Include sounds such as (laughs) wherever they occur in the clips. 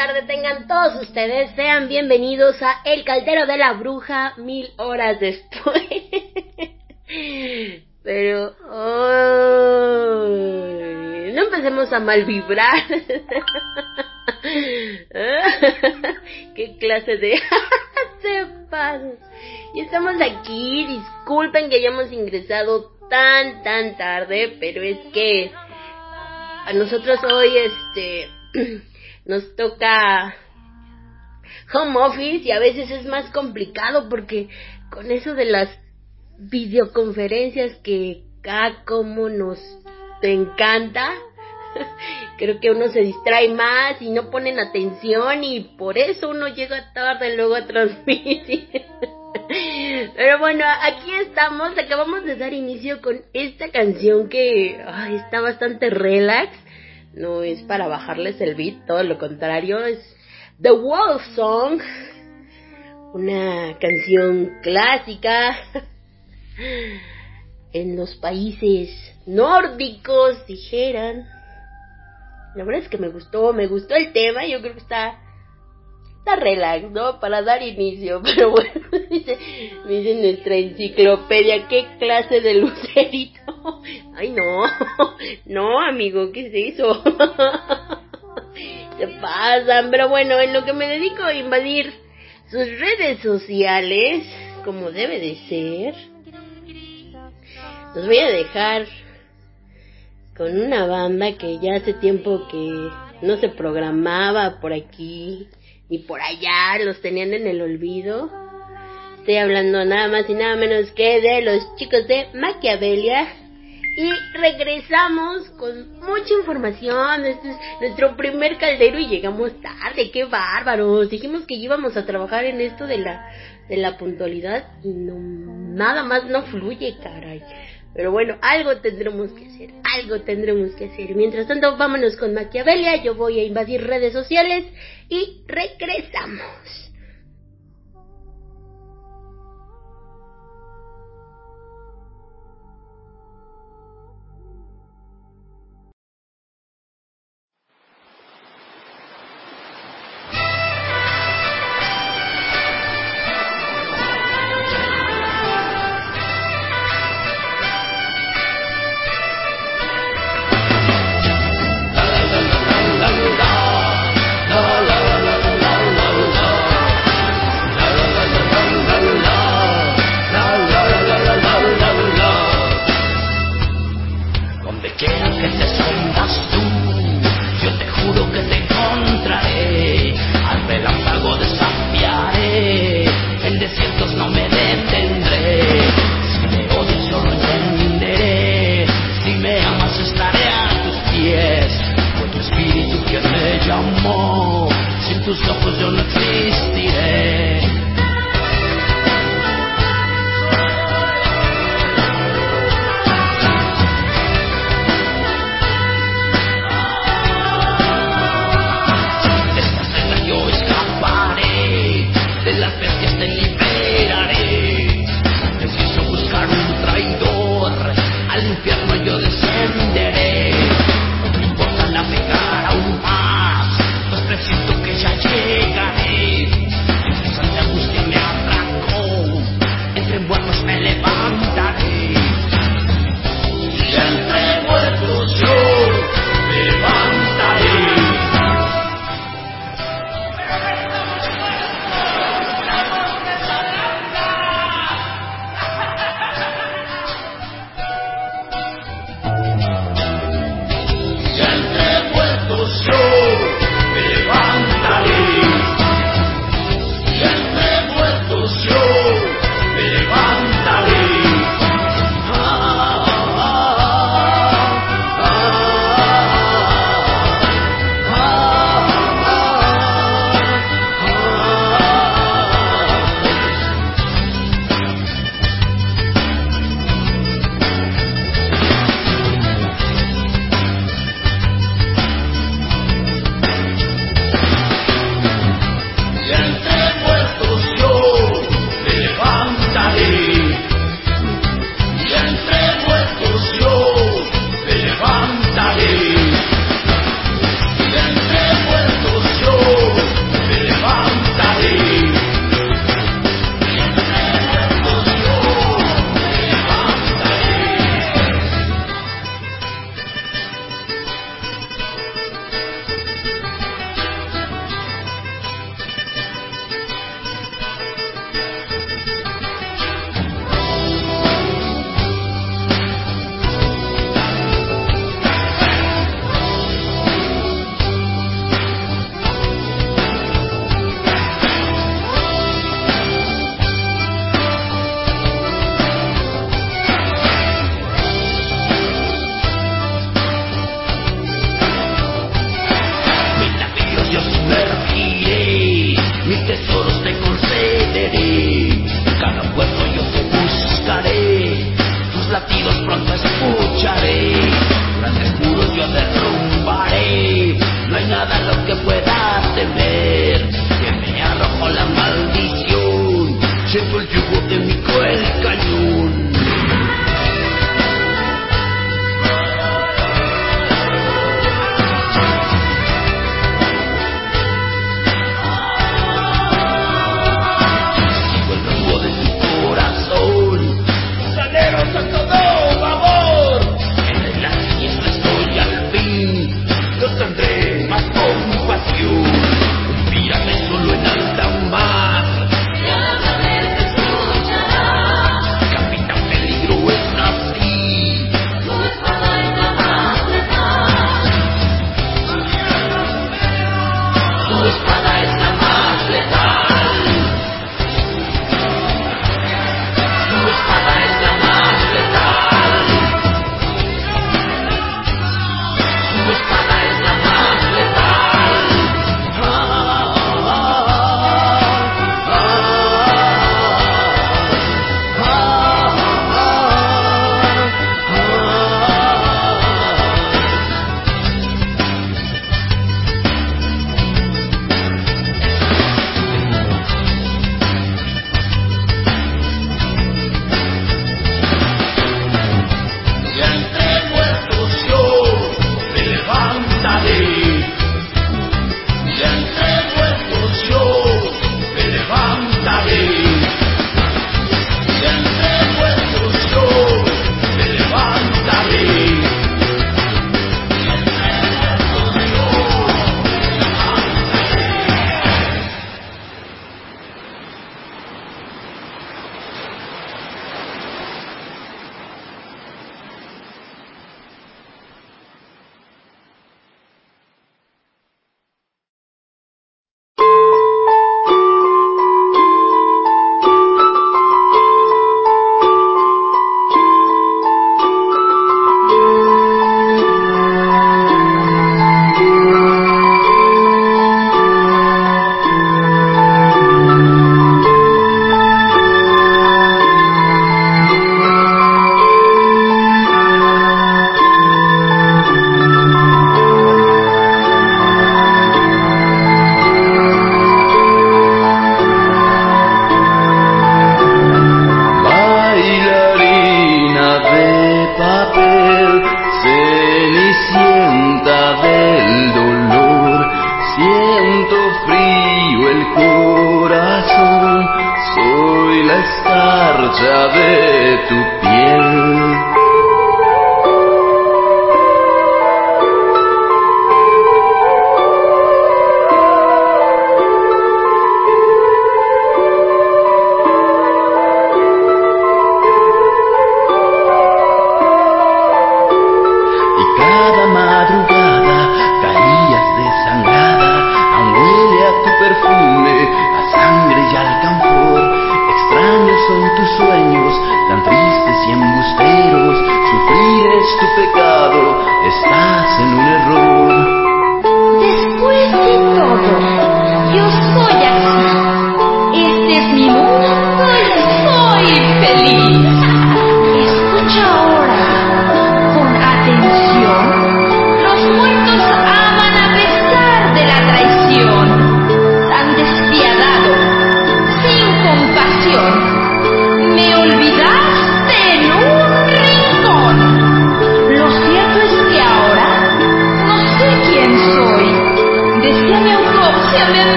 tarde tengan todos ustedes, sean bienvenidos a El Caldero de la Bruja mil horas después. (laughs) Pero, ay, no empecemos a mal vibrar. (laughs) ¿Qué clase de (laughs) se pasan? Y estamos aquí, disculpen que hayamos ingresado tan, tan tarde, pero es que a nosotros hoy, este, (clears throat) nos toca home office y a veces es más complicado porque con eso de las videoconferencias que acá como nos encanta, (laughs) creo que uno se distrae más y no ponen atención y por eso uno llega tarde luego a transmitir. (laughs) Pero bueno, aquí estamos, acabamos de dar inicio con esta canción que está bastante relax. No es para bajarles el beat, todo lo contrario, es The Wolf Song. Una canción clásica (laughs) en los países nórdicos, dijeran. La verdad es que me gustó, me gustó el tema, yo creo que está está relax, ¿no? Para dar inicio, (laughs) pero bueno, dice, dice nuestra enciclopedia, ¿qué clase de lucerito? (laughs) Ay, no, (laughs) no, amigo, ¿qué es eso? Se pasan, pero bueno, en lo que me dedico a invadir sus redes sociales, como debe de ser, los voy a dejar con una banda que ya hace tiempo que no se programaba por aquí y por allá los tenían en el olvido. Estoy hablando nada más y nada menos que de los chicos de Maquiavelia. Y regresamos con mucha información. Este es nuestro primer caldero y llegamos tarde. ¡Qué bárbaros! Dijimos que íbamos a trabajar en esto de la, de la puntualidad y no, nada más no fluye, caray. Pero bueno, algo tendremos que hacer, algo tendremos que hacer. Mientras tanto, vámonos con Maquiavelia, yo voy a invadir redes sociales y regresamos.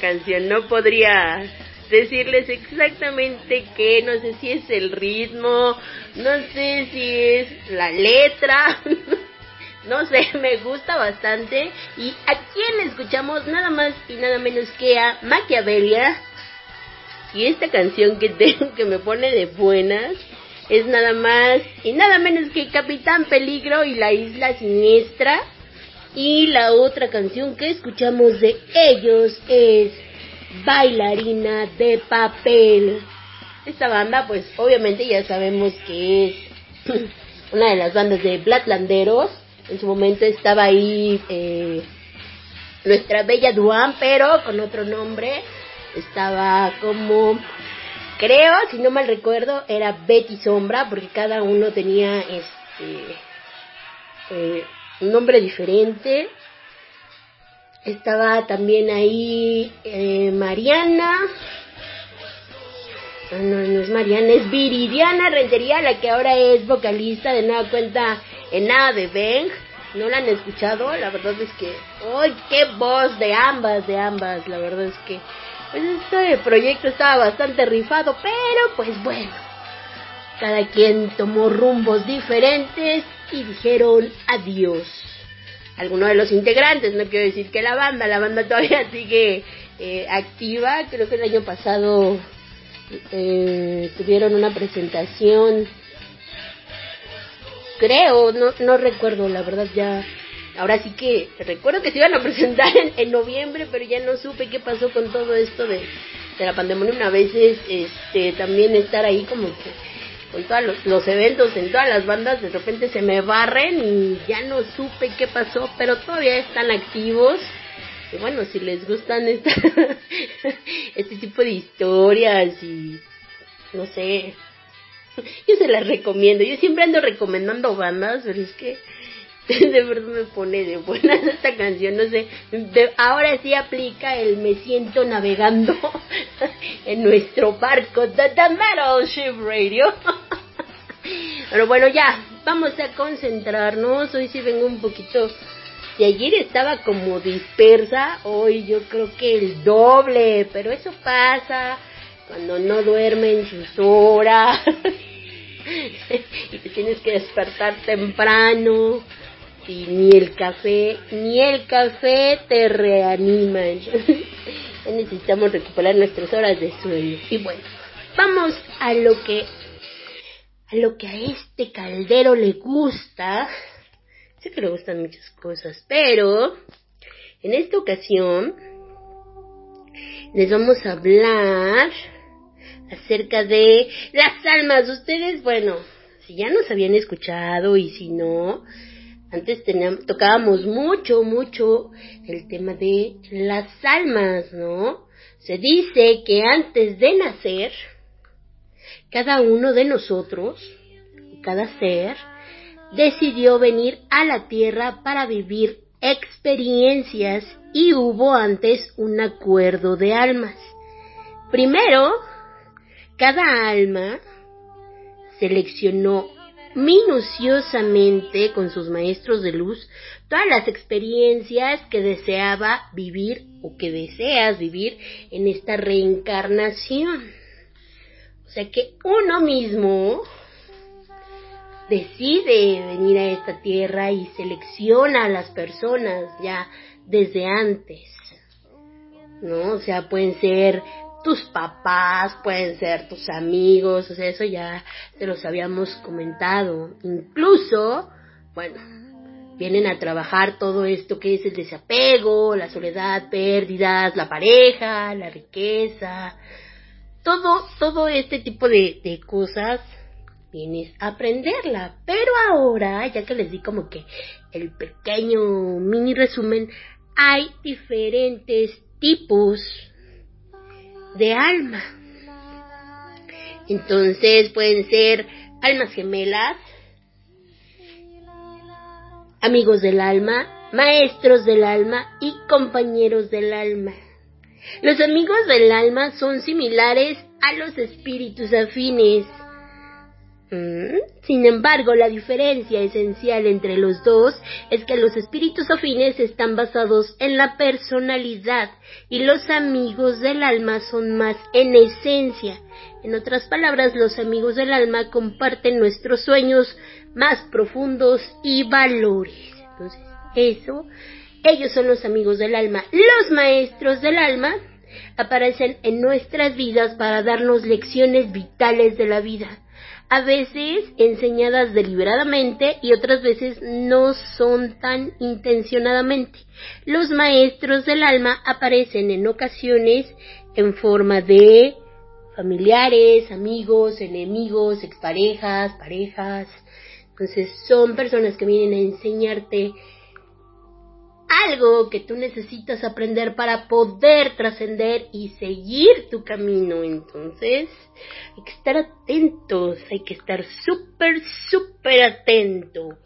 Canción. No podría decirles exactamente qué, no sé si es el ritmo, no sé si es la letra. (laughs) no sé, me gusta bastante. Y a quién escuchamos nada más y nada menos que a Maquiavelia y esta canción que tengo que me pone de buenas es nada más y nada menos que Capitán Peligro y la Isla Siniestra. Y la otra canción que escuchamos de ellos es Bailarina de Papel. Esta banda, pues obviamente ya sabemos que es (clears throat) una de las bandas de Blacklanderos. En su momento estaba ahí eh, nuestra bella Duan, pero con otro nombre estaba como creo, si no mal recuerdo, era Betty Sombra, porque cada uno tenía este eh, un nombre diferente. Estaba también ahí eh, Mariana. Ah, no, no es Mariana, es Viridiana Rentería, la que ahora es vocalista de nada cuenta en nada de Beng. No la han escuchado, la verdad es que, ¡ay, qué voz de ambas, de ambas! La verdad es que pues este proyecto estaba bastante rifado, pero pues bueno, cada quien tomó rumbos diferentes y dijeron adiós. Algunos de los integrantes, no quiero decir que la banda, la banda todavía (laughs) sigue eh, activa, creo que el año pasado eh, tuvieron una presentación, creo, no, no recuerdo, la verdad ya ahora sí que recuerdo que se iban a presentar en, noviembre, pero ya no supe qué pasó con todo esto de, la pandemia. Una vez este, también estar ahí como que con todos los, eventos en todas las bandas, de repente se me barren y ya no supe qué pasó, pero todavía están activos. Y bueno, si les gustan esta, (laughs) este tipo de historias y no sé, (laughs) yo se las recomiendo. Yo siempre ando recomendando bandas, pero es que (laughs) de verdad me pone de buenas (laughs) esta canción, no sé, ahora sí aplica el me siento navegando, (laughs) en nuestro barco de The Metal Ship Radio. Pero bueno, ya, vamos a concentrarnos. Hoy sí vengo un poquito... De ayer estaba como dispersa, hoy yo creo que el doble, pero eso pasa cuando no duermen sus horas y te tienes que despertar temprano ni el café, ni el café te reanima. (laughs) necesitamos recuperar nuestras horas de sueño. Y bueno, vamos a lo que a lo que a este caldero le gusta. Sé que le gustan muchas cosas, pero en esta ocasión les vamos a hablar acerca de las almas. Ustedes, bueno, si ya nos habían escuchado y si no, antes tocábamos mucho, mucho el tema de las almas, ¿no? Se dice que antes de nacer, cada uno de nosotros, cada ser, decidió venir a la tierra para vivir experiencias y hubo antes un acuerdo de almas. Primero, cada alma seleccionó minuciosamente con sus maestros de luz todas las experiencias que deseaba vivir o que deseas vivir en esta reencarnación. O sea que uno mismo decide venir a esta tierra y selecciona a las personas ya desde antes. ¿No? O sea, pueden ser tus papás, pueden ser tus amigos, o sea, eso ya te los habíamos comentado. Incluso, bueno, vienen a trabajar todo esto que es el desapego, la soledad, pérdidas, la pareja, la riqueza, todo, todo este tipo de, de cosas vienes a aprenderla. Pero ahora, ya que les di como que el pequeño mini resumen, hay diferentes tipos de alma. Entonces pueden ser almas gemelas, amigos del alma, maestros del alma y compañeros del alma. Los amigos del alma son similares a los espíritus afines. Sin embargo, la diferencia esencial entre los dos es que los espíritus afines están basados en la personalidad y los amigos del alma son más en esencia. En otras palabras, los amigos del alma comparten nuestros sueños más profundos y valores. Entonces, eso, ellos son los amigos del alma. Los maestros del alma aparecen en nuestras vidas para darnos lecciones vitales de la vida a veces enseñadas deliberadamente y otras veces no son tan intencionadamente. Los maestros del alma aparecen en ocasiones en forma de familiares, amigos, enemigos, exparejas, parejas. Entonces son personas que vienen a enseñarte algo que tú necesitas aprender para poder trascender y seguir tu camino. Entonces, hay que estar atentos, hay que estar súper, súper atentos.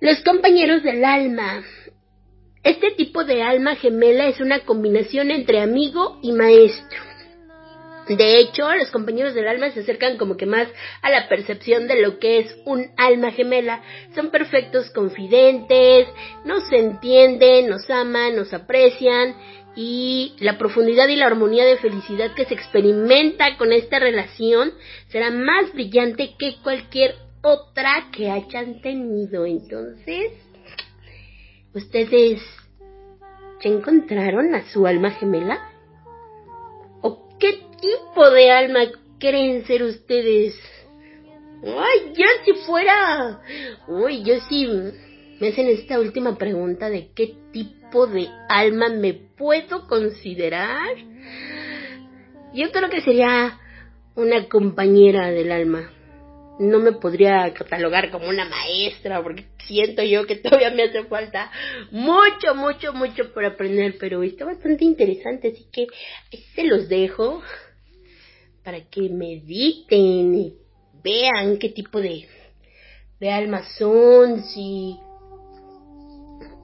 Los compañeros del alma. Este tipo de alma gemela es una combinación entre amigo y maestro. De hecho, los compañeros del alma se acercan como que más a la percepción de lo que es un alma gemela. Son perfectos confidentes, nos entienden, nos aman, nos aprecian y la profundidad y la armonía de felicidad que se experimenta con esta relación será más brillante que cualquier otra que hayan tenido. Entonces, ¿ustedes ya encontraron a su alma gemela? ¿Qué tipo de alma creen ser ustedes? Ay, ya si fuera. Uy, yo sí me hacen esta última pregunta de qué tipo de alma me puedo considerar. Yo creo que sería una compañera del alma no me podría catalogar como una maestra porque siento yo que todavía me hace falta mucho, mucho, mucho por aprender, pero está bastante interesante, así que se los dejo para que mediten y vean qué tipo de, de almas son, si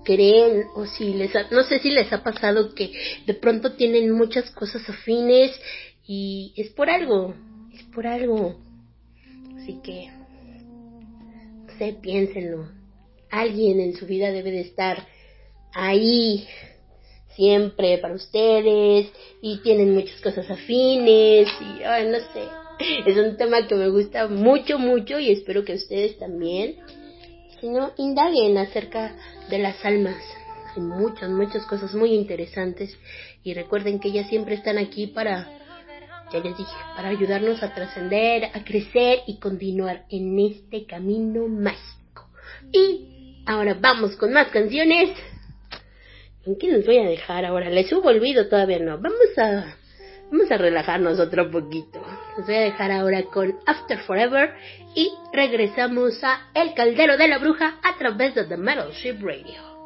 creen o si les ha, no sé si les ha pasado que de pronto tienen muchas cosas afines y es por algo, es por algo. Así que, no sé, piénsenlo. Alguien en su vida debe de estar ahí siempre para ustedes y tienen muchas cosas afines y no sé. (laughs) Es un tema que me gusta mucho, mucho y espero que ustedes también si no, indaguen acerca de las almas. Hay muchas, muchas cosas muy interesantes y recuerden que ellas siempre están aquí para, ya les dije, para ayudarnos a trascender, a crecer y continuar en este camino mágico. Y ahora vamos con más canciones. ¿En qué nos voy a dejar ahora? ¿Les subo olvido? Todavía no. Vamos a Vamos a relajarnos otro poquito. Los voy a dejar ahora con After Forever y regresamos a El Caldero de la Bruja a través de The Metal Ship Radio.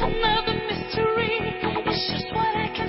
Another mystery. It's just what I can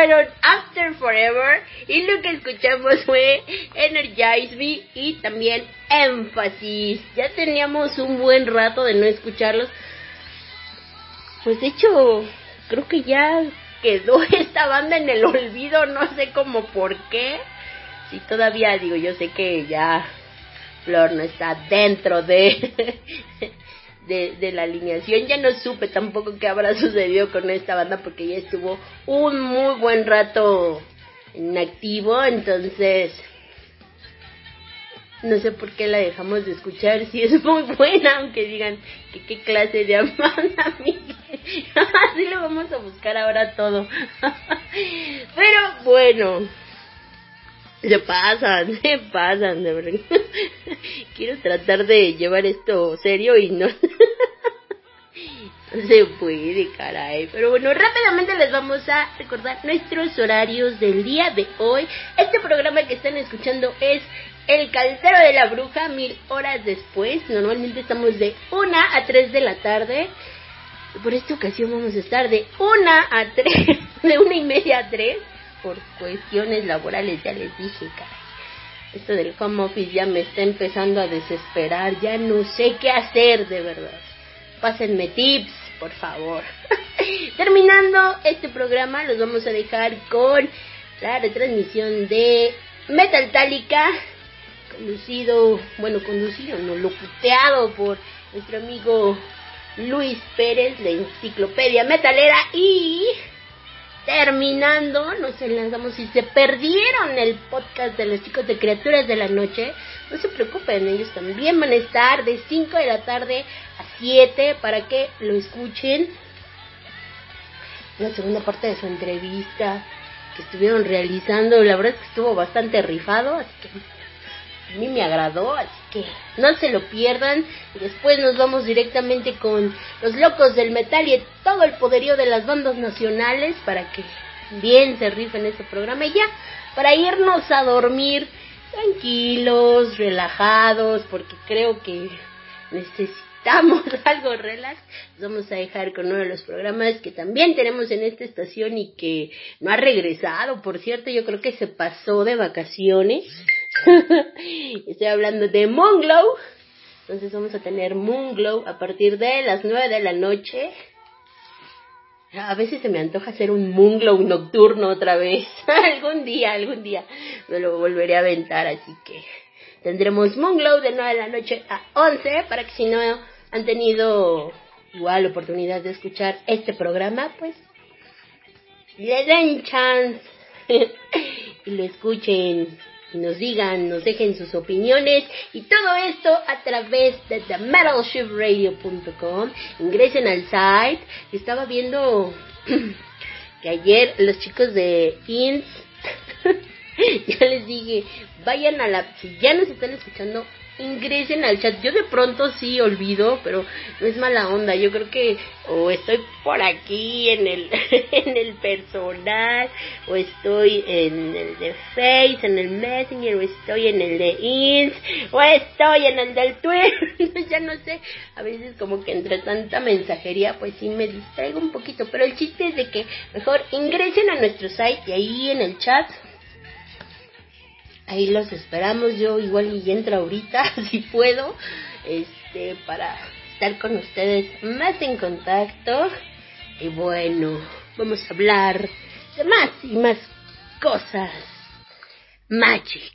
fueron After Forever y lo que escuchamos fue Energize Me y también Énfasis. Ya teníamos un buen rato de no escucharlos. Pues de hecho, creo que ya quedó (laughs) esta banda en el olvido, no sé cómo por qué. Si todavía digo, yo sé que ya Flor no está dentro de, (laughs) de, de la alineación. Ya no supe tampoco qué habrá (laughs) sucedido con esta banda porque ya estuvo un muy buen rato inactivo, entonces no sé por qué la dejamos de escuchar, (laughs) si es muy buena, aunque digan que qué clase de Amanda (laughs) Así lo vamos a buscar ahora todo. Pero bueno, se pasan, (laughs) se pasan, de verdad. (laughs) Quiero tratar de llevar esto serio y (laughs) no. Se puede, caray. Pero bueno, rápidamente les vamos a recordar nuestros horarios del día de hoy. Este programa que están escuchando es El Caldero de la Bruja, mil horas después. Normalmente estamos de una a 3 de la tarde. Por esta ocasión vamos a estar de una a 3, de una y media a 3, por cuestiones laborales, ya les dije, caray. Esto del home office ya me está empezando a desesperar, ya no sé qué hacer, de verdad. Pásenme tips, por favor. (laughs) Terminando este programa, los vamos a dejar con la retransmisión de Metaltálica, conducido, bueno, conducido, no, locuteado por nuestro amigo Luis Pérez, la enciclopedia metalera y terminando, nos enlazamos. Si se perdieron el podcast de los chicos de Criaturas de la Noche, no se preocupen, ellos también van a estar de 5 de la tarde a 7 para que lo escuchen. La segunda parte de su entrevista que estuvieron realizando, la verdad es que estuvo bastante rifado, así que a mí me agradó, así que no se lo pierdan. Después nos vamos directamente con los locos del metal y todo el poderío de las bandas nacionales para que bien se rifen este programa. Y ya, para irnos a dormir tranquilos, relajados, porque creo que necesitamos (laughs) algo relax, nos vamos a dejar con uno de los programas que también tenemos en esta estación y que no ha regresado, por cierto, yo creo que se pasó de vacaciones. (laughs) Estoy hablando de Moonglow. Entonces vamos a tener Moonglow a partir de las 9 de la noche. A veces se me antoja hacer un Moonglow nocturno otra vez. (laughs) algún día, algún día me lo volveré a aventar. Así que tendremos Moonglow de 9 de la noche a 11 para que si no han tenido igual oportunidad de escuchar este programa, pues le den chance (laughs) y lo escuchen nos digan, nos dejen sus opiniones y todo esto a través de themetalshiftradio.com. Ingresen al site. Estaba viendo (clears throat) que ayer los chicos de INS, (laughs) ya les dije, vayan a la, si ya nos están escuchando, ingresen al chat. Yo de pronto sí olvido, pero no es mala onda. Yo creo que o estoy por aquí en el (laughs) en el personal o estoy en el de Face, en el Messenger o estoy en el de Ins o estoy en el del Twitter. (laughs) ya no sé. A veces como que entre tanta mensajería pues sí me distraigo un poquito, pero el chiste es de que mejor ingresen a nuestro site y ahí en el chat ahí los esperamos. Yo igual y entro ahorita, (laughs) si puedo, este, para estar con ustedes más en contacto. Y bueno, vamos a hablar de más y más cosas. Magics.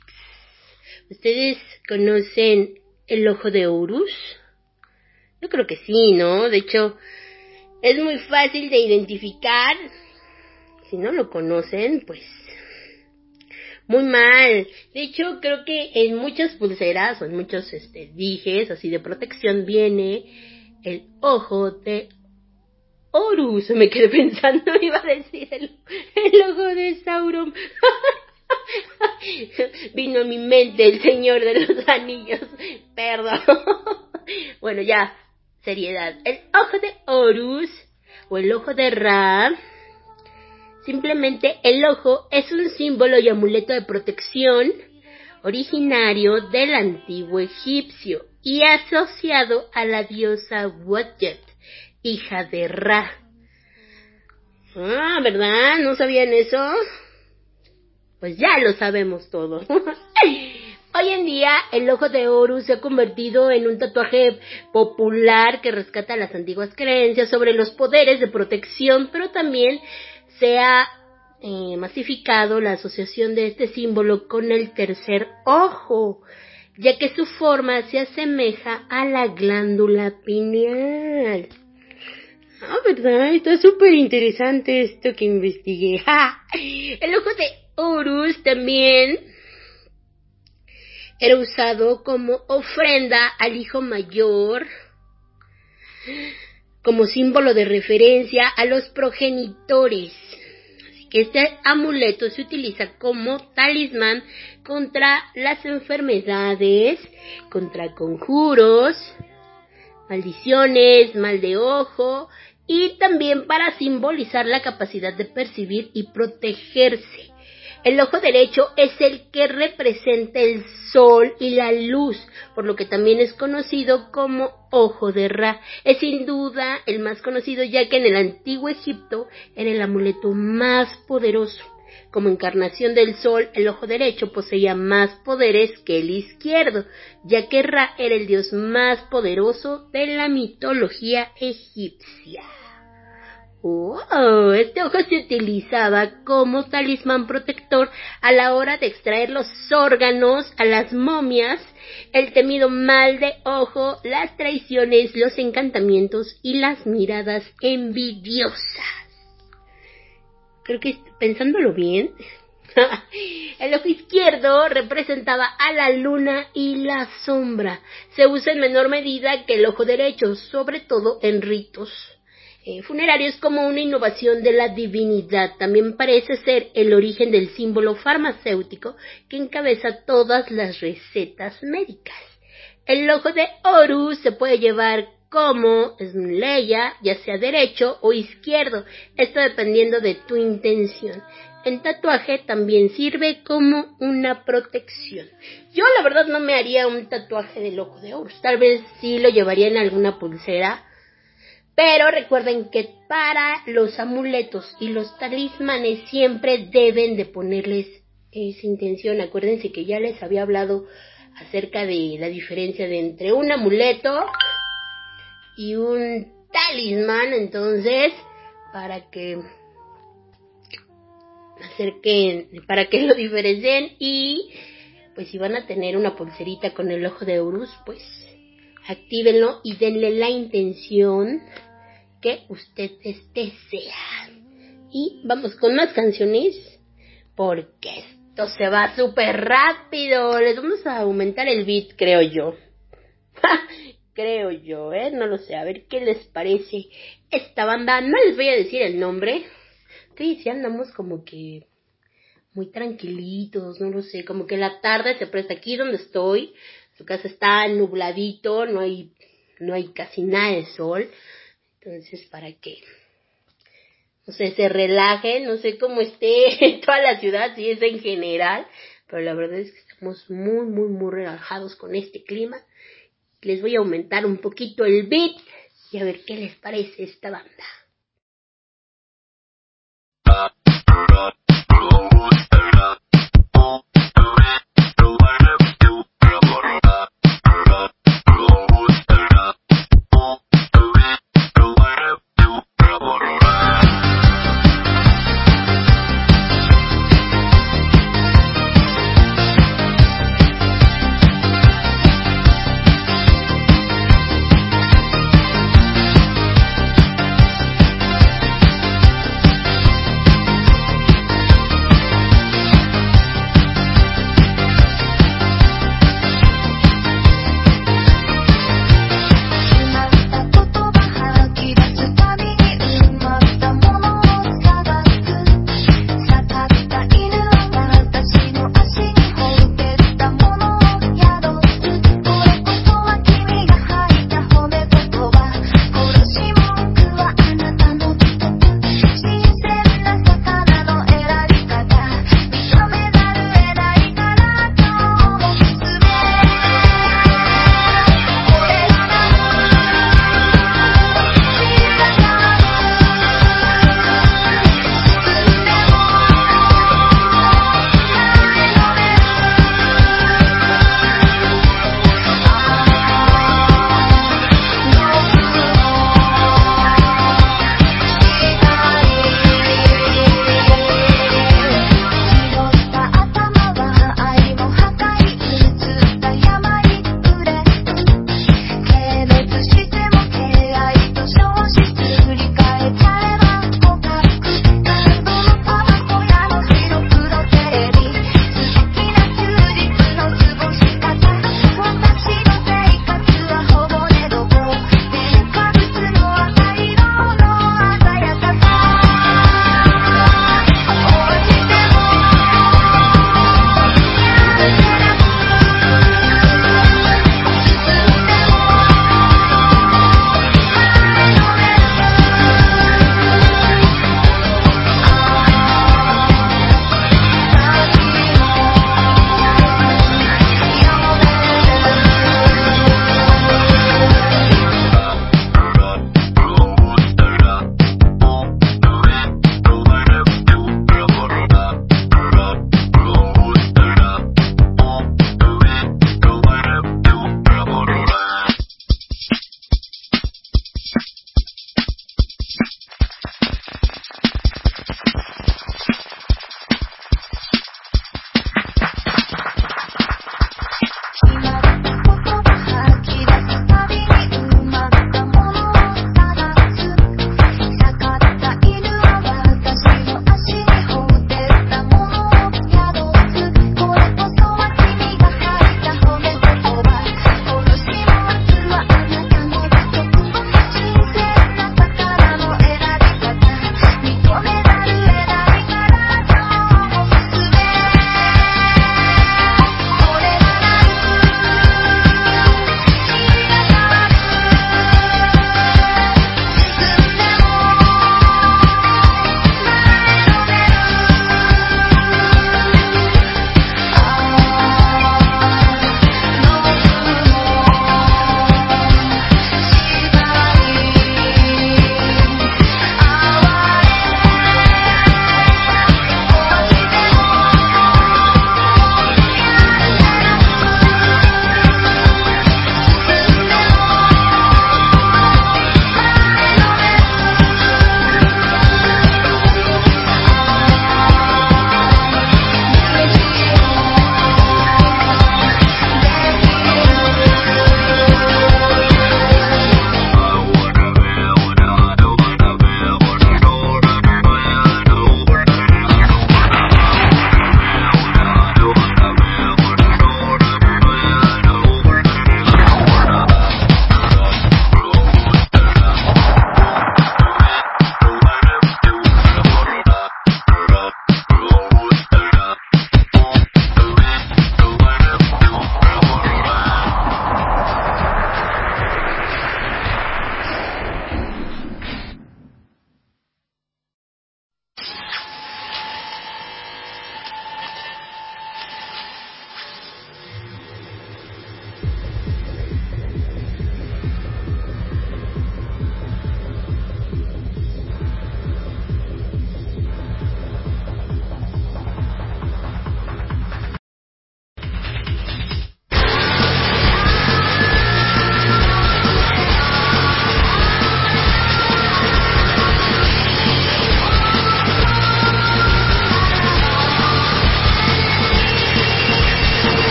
¿Ustedes conocen el ojo de Horus? Yo creo que sí, ¿no? De hecho, es muy fácil de identificar. Si no lo conocen, pues muy mal. De hecho, creo que en muchas pulseras o en muchos este, dijes así de protección viene el ojo de Horus. Me quedé pensando, (laughs) iba a decir el, el ojo de Sauron. (laughs) Vino a mi mente el señor de los anillos. Perdón. (laughs) bueno, ya, seriedad. El ojo de Horus o el ojo de Ra Simplemente el ojo es un símbolo y amuleto de protección originario del antiguo egipcio y asociado a la diosa Wadjet, hija de Ra. Ah, ¿verdad? ¿No sabían eso? Pues ya lo sabemos todo. (laughs) Hoy en día el ojo de Horus se ha convertido en un tatuaje popular que rescata las antiguas creencias sobre los poderes de protección, pero también se ha eh, masificado la asociación de este símbolo con el tercer ojo, ya que su forma se asemeja a la glándula pineal. Ah, ¿verdad? Está súper interesante esto que investigué. (laughs) El ojo de Horus también era usado como ofrenda al hijo mayor, como símbolo de referencia a los progenitores. Que este amuleto se utiliza como talismán contra las enfermedades, contra conjuros, maldiciones, mal de ojo y también para simbolizar la capacidad de percibir y protegerse. El ojo derecho es el que representa el sol y la luz, por lo que también es conocido como ojo de Ra. Es sin duda el más conocido ya que en el antiguo Egipto era el amuleto más poderoso. Como encarnación del sol, el ojo derecho poseía más poderes que el izquierdo, ya que Ra era el dios más poderoso de la mitología egipcia. ¡Wow! Este ojo se utilizaba como talismán protector a la hora de extraer los órganos a las momias, el temido mal de ojo, las traiciones, los encantamientos y las miradas envidiosas. Creo que pensándolo bien, (laughs) el ojo izquierdo representaba a la luna y la sombra. Se usa en menor medida que el ojo derecho, sobre todo en ritos eh, funerarios como una innovación de la divinidad. También parece ser el origen del símbolo farmacéutico que encabeza todas las recetas médicas. El ojo de Horus se puede llevar como leya, ya sea derecho o izquierdo, esto dependiendo de tu intención. El tatuaje también sirve como una protección. Yo la verdad no me haría un tatuaje del ojo de Horus, tal vez sí lo llevaría en alguna pulsera, pero recuerden que para los amuletos y los talismanes siempre deben de ponerles esa intención. Acuérdense que ya les había hablado acerca de la diferencia de entre un amuleto y un talismán. Entonces, para que acerquen, para que lo diferencien y pues si van a tener una pulserita con el ojo de Horus, pues actívenlo y denle la intención que ustedes desean. Y vamos con más canciones porque esto se va súper rápido. Les vamos a aumentar el beat, creo yo. (laughs) creo yo, ¿eh? No lo sé. A ver qué les parece esta banda. No les voy a decir el nombre. Sí, sí andamos como que muy tranquilitos, no lo sé. Como que la tarde se presta aquí donde estoy. Su casa está nubladito, no hay, no hay casi nada de sol. Entonces, para que, no sé, se relajen, no sé cómo esté (laughs) toda la ciudad, si es en general, pero la verdad es que estamos muy, muy, muy relajados con este clima. Les voy a aumentar un poquito el beat y a ver qué les parece esta banda.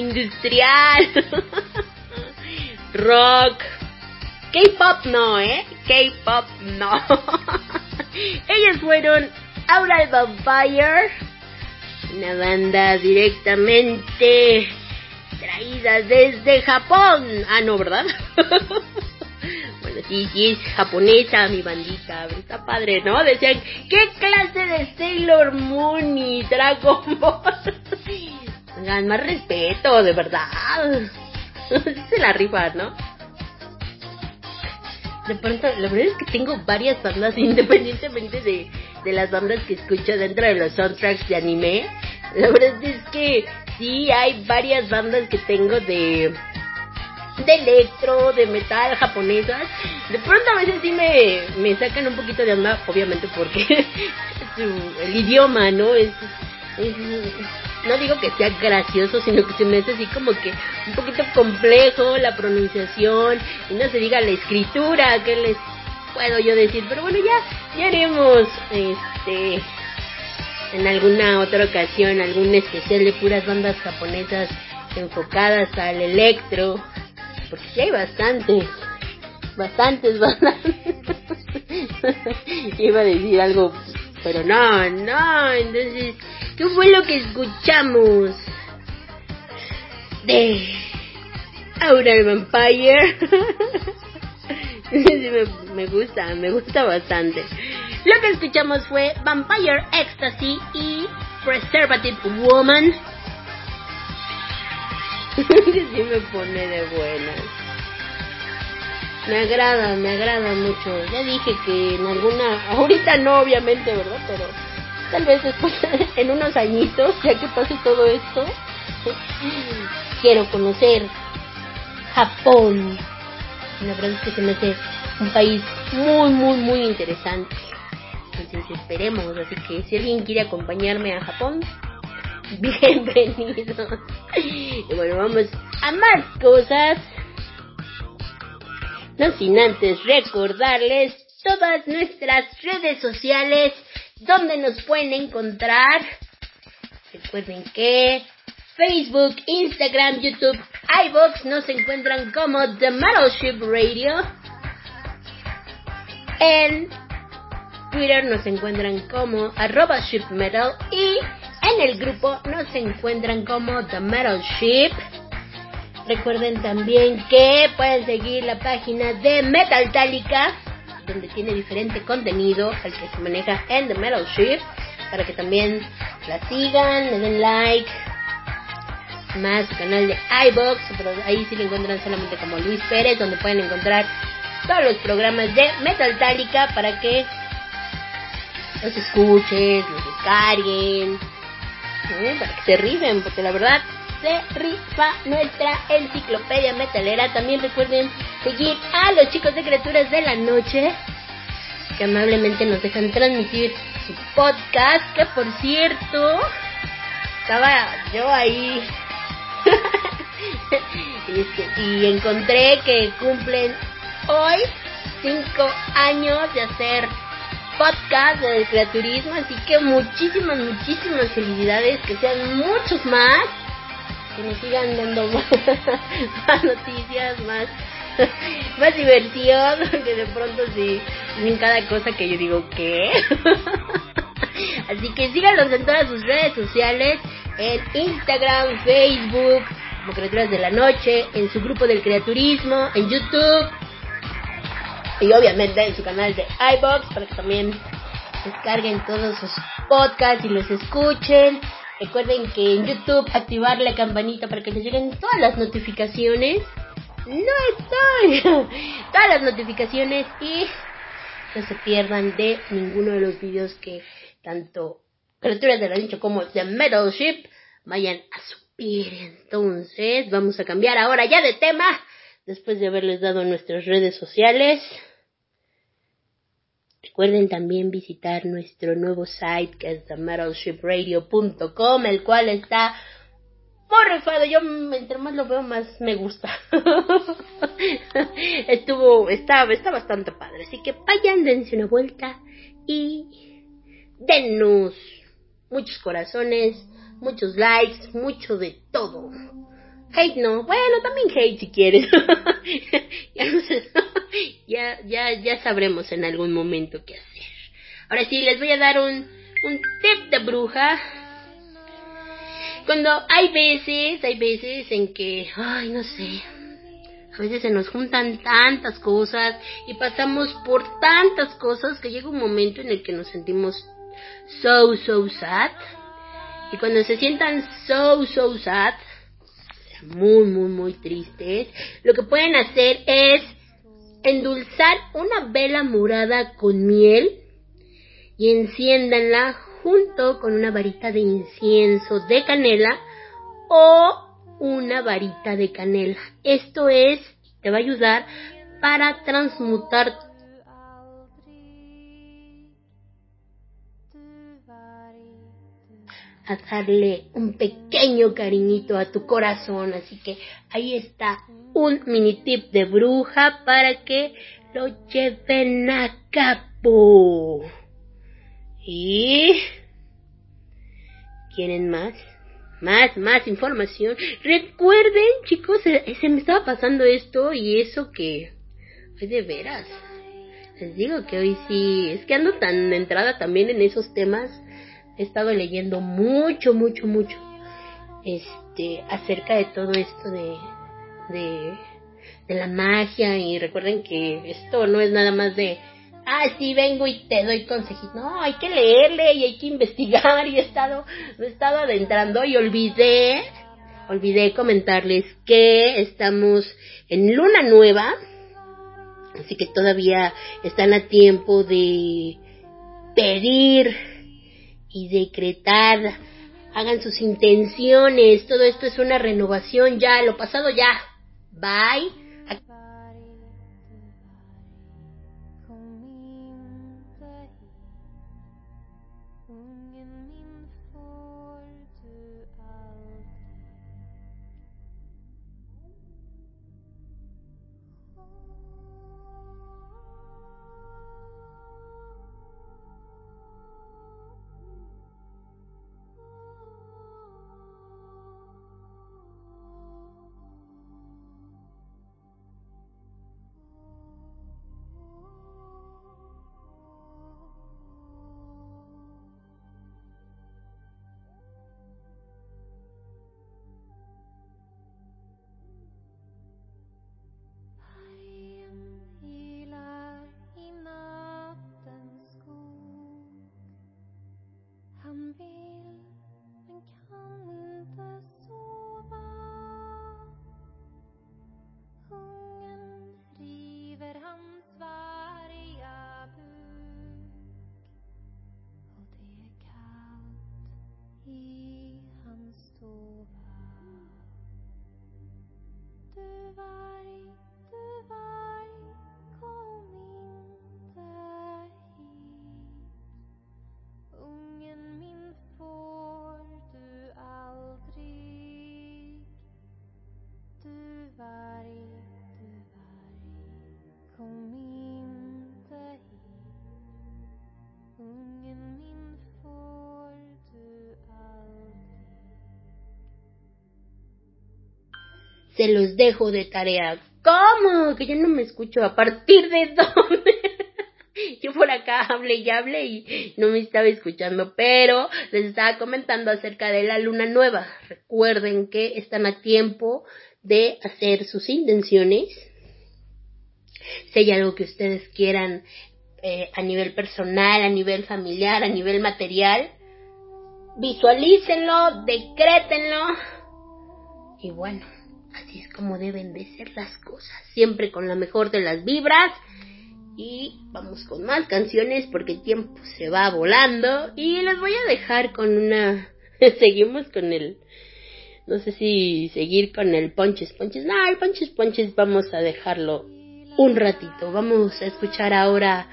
Industrial, (laughs) rock, K-pop no, ¿eh? K-pop no. (laughs) Ellos fueron Aural Vampire, una banda directamente traída desde Japón. Ah, no, ¿verdad? (laughs) bueno, sí, sí, es japonesa mi bandita. Está padre, ¿no? Decían, ¿qué clase de Sailor Moon y Dragon Ball? Tengan más respeto, de verdad. (laughs) Se la rifan, ¿no? De pronto, la verdad es que tengo varias bandas (laughs) independientemente de, de las bandas que escucho dentro de los soundtracks de anime. La verdad es que sí hay varias bandas que tengo de de electro, de metal japonesas. De pronto a veces sí me, me sacan un poquito de onda, obviamente porque (laughs) su, el idioma, ¿no? Es, es, no digo que sea gracioso, sino que se me hace así como que un poquito complejo la pronunciación y no se diga la escritura, que les puedo yo decir, pero bueno, ya, ya haremos este en alguna otra ocasión algún especial de puras bandas japonesas enfocadas al electro, porque sí hay bastantes, bastantes bandas. (laughs) Iba a decir algo, pero no, no, entonces, ¿qué fue lo que escuchamos? De Aural Vampire. (laughs) sí, me, me gusta, me gusta bastante. Lo que escuchamos fue Vampire Ecstasy y Preservative Woman. (laughs) sí me pone de buenas. Me agrada, me agrada mucho. Ya dije que en alguna, (laughs) ahorita no obviamente, ¿verdad? Pero tal vez después, (laughs) en unos añitos, ya que pase todo esto, (sniffs) quiero conocer Japón. La verdad es que se me hace un país muy, muy, muy interesante. Entonces esperemos. Así que si alguien quiere acompañarme a Japón, (laughs) bienvenido. Y bueno, vamos a más cosas. No sin antes recordarles todas nuestras redes sociales donde nos pueden encontrar. Recuerden que Facebook, Instagram, YouTube, iBox nos encuentran como The Metal Ship Radio. En Twitter nos encuentran como arroba shipmetal y en el grupo nos encuentran como The Metal Ship. Recuerden también que pueden seguir la página de Metaltálica, donde tiene diferente contenido al que se maneja en The Metal Ship, para que también la sigan, le den like. Más canal de iBox, pero ahí sí lo encuentran solamente como Luis Pérez, donde pueden encontrar todos los programas de Metaltálica para que los escuchen, los descarguen, ¿eh? para que se rifen, porque la verdad se rifa nuestra enciclopedia metalera. También recuerden seguir a los chicos de Criaturas de la Noche, que amablemente nos dejan transmitir su podcast, que por cierto, estaba yo ahí. (laughs) y, encontré que cumplen hoy cinco años de hacer podcast de creaturismo, así que muchísimas, muchísimas felicidades, que sean muchos más, que nos sigan dando (laughs) más, noticias, más, más diversión, que de pronto sí, en cada cosa que yo digo, ¿qué? así que síganlos en todas sus redes sociales, en Instagram, Facebook, como Criaturas de la Noche, en su grupo del creaturismo, en YouTube, y obviamente en su canal de iBox para que también descarguen todos sus podcasts y los escuchen. Recuerden que en YouTube activar la campanita para que les lleguen todas las notificaciones. No estoy. (laughs) todas las notificaciones y no se pierdan de ninguno de los videos que tanto Criaturas de la Nicho como The Metal Ship vayan a subir. Entonces, vamos a cambiar ahora ya de tema. Después de haberles dado nuestras redes sociales. Recuerden también visitar nuestro nuevo site que es themetalshipradio.com, el cual está muy rifado. Yo entre más lo veo más me gusta. (laughs) Estuvo, está, está bastante padre. Así que vayan, dense una vuelta y denos muchos corazones, muchos likes, mucho de todo. Hate no, bueno, también hate si quieres. (laughs) (laughs) ya, ya, ya sabremos en algún momento qué hacer. Ahora sí, les voy a dar un, un tip de bruja. Cuando hay veces, hay veces en que, ay, no sé, a veces se nos juntan tantas cosas y pasamos por tantas cosas que llega un momento en el que nos sentimos so, so sad. Y cuando se sientan so, so sad, muy, muy, muy tristes, lo que pueden hacer es endulzar una vela morada con miel y enciéndanla junto con una varita de incienso de canela o una varita de canela. Esto es, te va a ayudar para transmutar a darle un pequeño cariñito a tu corazón. Así que ahí está un mini tip de bruja para que lo lleven a cabo. ¿Y quieren más? Más, más información. Recuerden, chicos, se, se me estaba pasando esto y eso que... Ay, de veras. Les digo que hoy sí, es que ando tan entrada también en esos temas. He estado leyendo mucho, mucho, mucho. Este, acerca de todo esto de, de, de la magia. Y recuerden que esto no es nada más de, ah, sí, vengo y te doy consejitos. No, hay que leerle y hay que investigar. (laughs) Y he estado, he estado adentrando y olvidé, olvidé comentarles que estamos en luna nueva. Así que todavía están a tiempo de pedir y decretar. Hagan sus intenciones. Todo esto es una renovación ya. Lo pasado ya. Bye. Se los dejo de tarea. ¿Cómo? Que yo no me escucho. ¿A partir de dónde? (laughs) Yo por acá hablé y hablé y no me estaba escuchando, pero les estaba comentando acerca de la luna nueva. Recuerden que están a tiempo de hacer sus intenciones. Si hay algo que ustedes quieran eh, a nivel personal, a nivel familiar, a nivel material, visualícenlo, decrétenlo. Y bueno, así es como deben de ser las cosas. Siempre con la mejor de las vibras. Y vamos con más canciones porque el tiempo se va volando. Y les voy a dejar con una... (laughs) Seguimos con el... No sé si seguir con el ponches ponches. No, el ponches ponches vamos a dejarlo un ratito. Vamos a escuchar ahora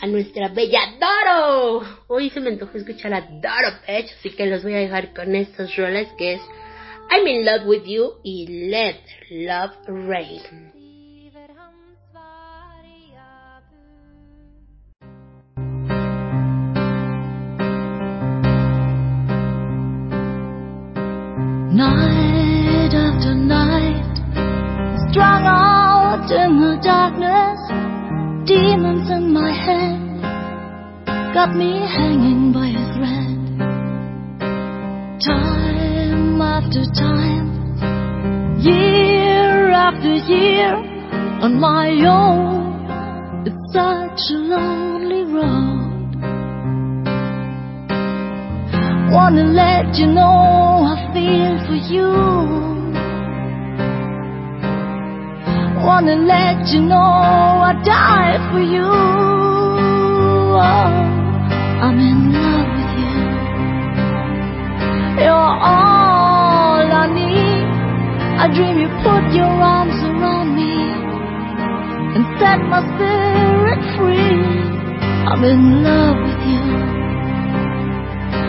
a nuestra bella Doro. Hoy se me antojó escuchar a Doro Pech, así que los voy a dejar con estos roles que es I'm in love with you. Y Let Love Night night after night, strung out in the darkness, demons in my head got me hanging by a after time, year after year, on my own, it's such a lonely road. Wanna let you know I feel for you. Wanna let you know I die for you. Oh, I'm in love with you. You're all. I dream you put your arms around me and set my spirit free. I'm in love with you.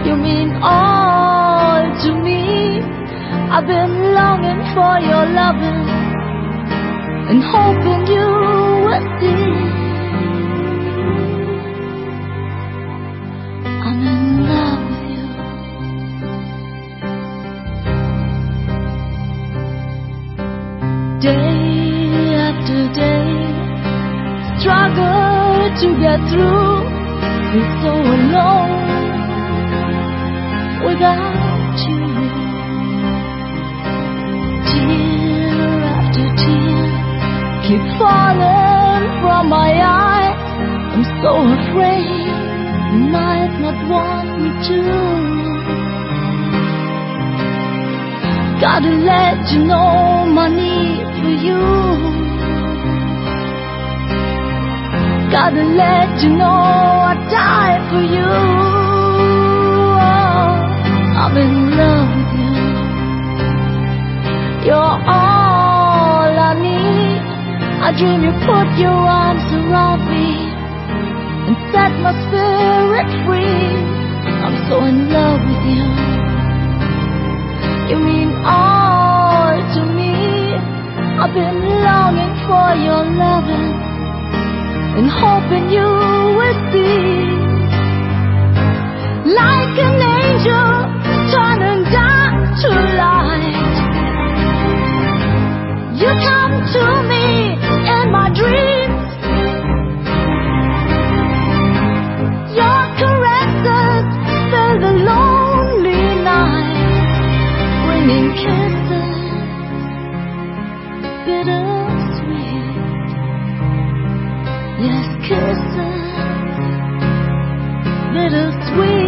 You mean all to me. I've been longing for your loving and hoping you would see. Day after day, struggle to get through. Feel so alone without you. Tear after tear keep falling from my eyes. I'm so afraid you might not want me to. Gotta let you know my need for you. Gotta let you know I die for you. Oh, I'm in love with you. You're all I need. I dream you put your arms around me and set my spirit free. I'm so in love with you. You mean all to me. I've been longing for your loving and hoping you would see like an angel turning down to light. You come to me in my dreams. Your caresses fill the lonely night, bringing kisses sweet.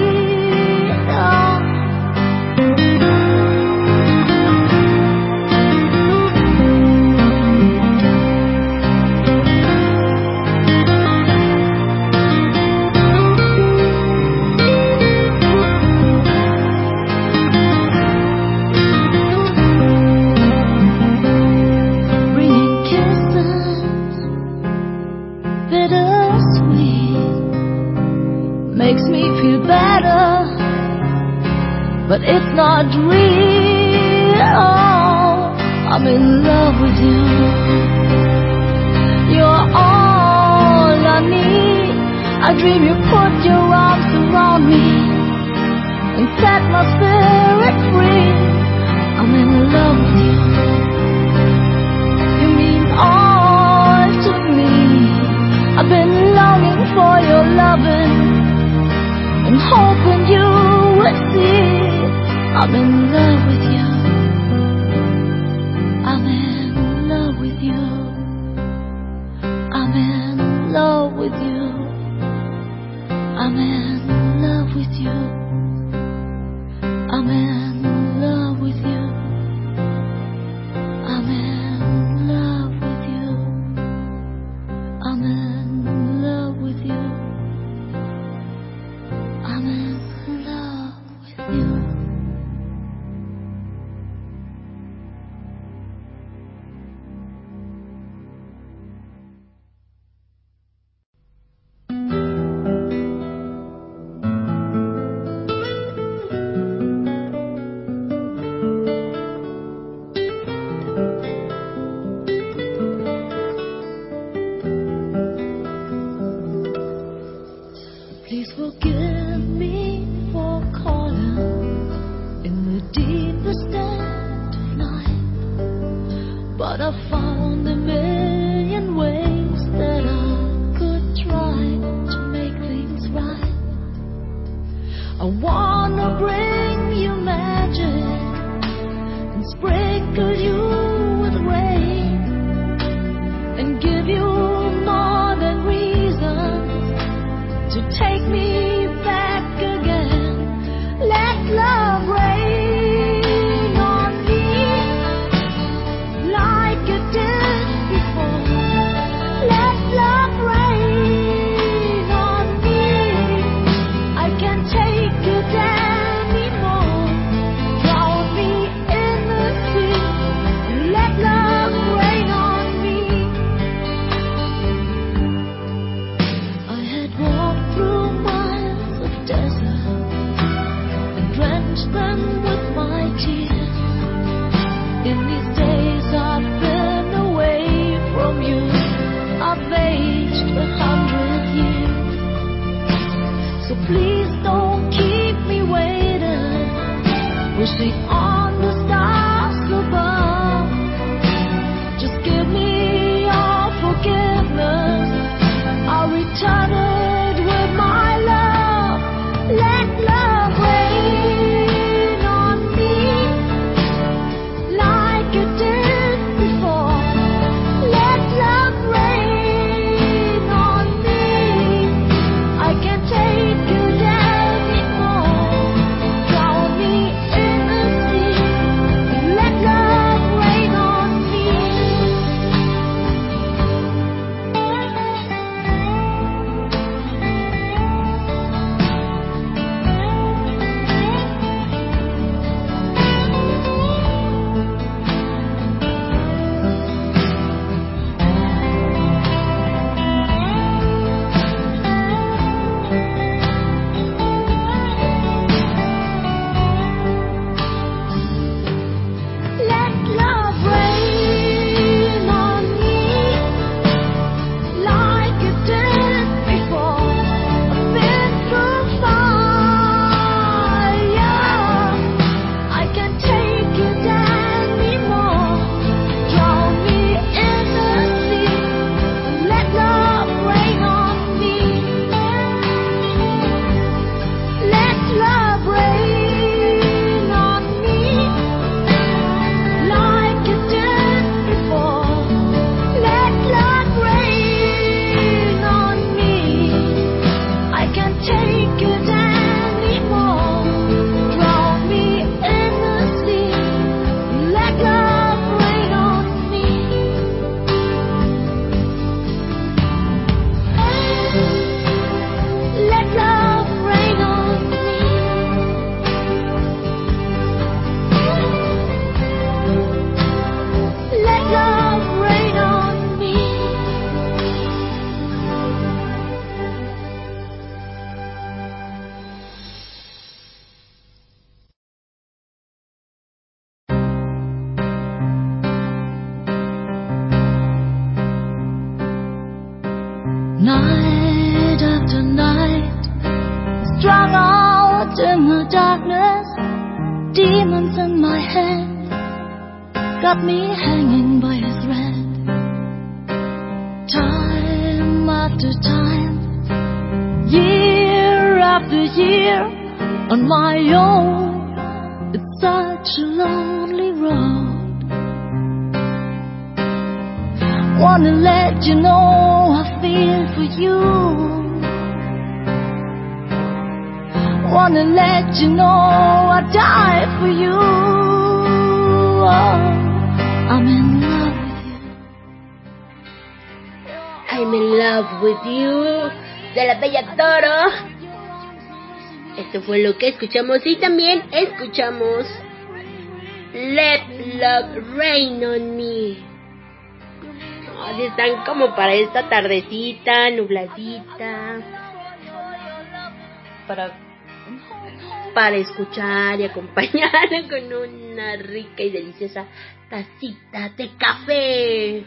Please don't keep me waiting. Wishing all Esto fue lo que escuchamos y también escuchamos Let Love Rain on Me. Están como para esta tardecita, nubladita. Para para escuchar y acompañar (laughs) con una rica y deliciosa tacita de café.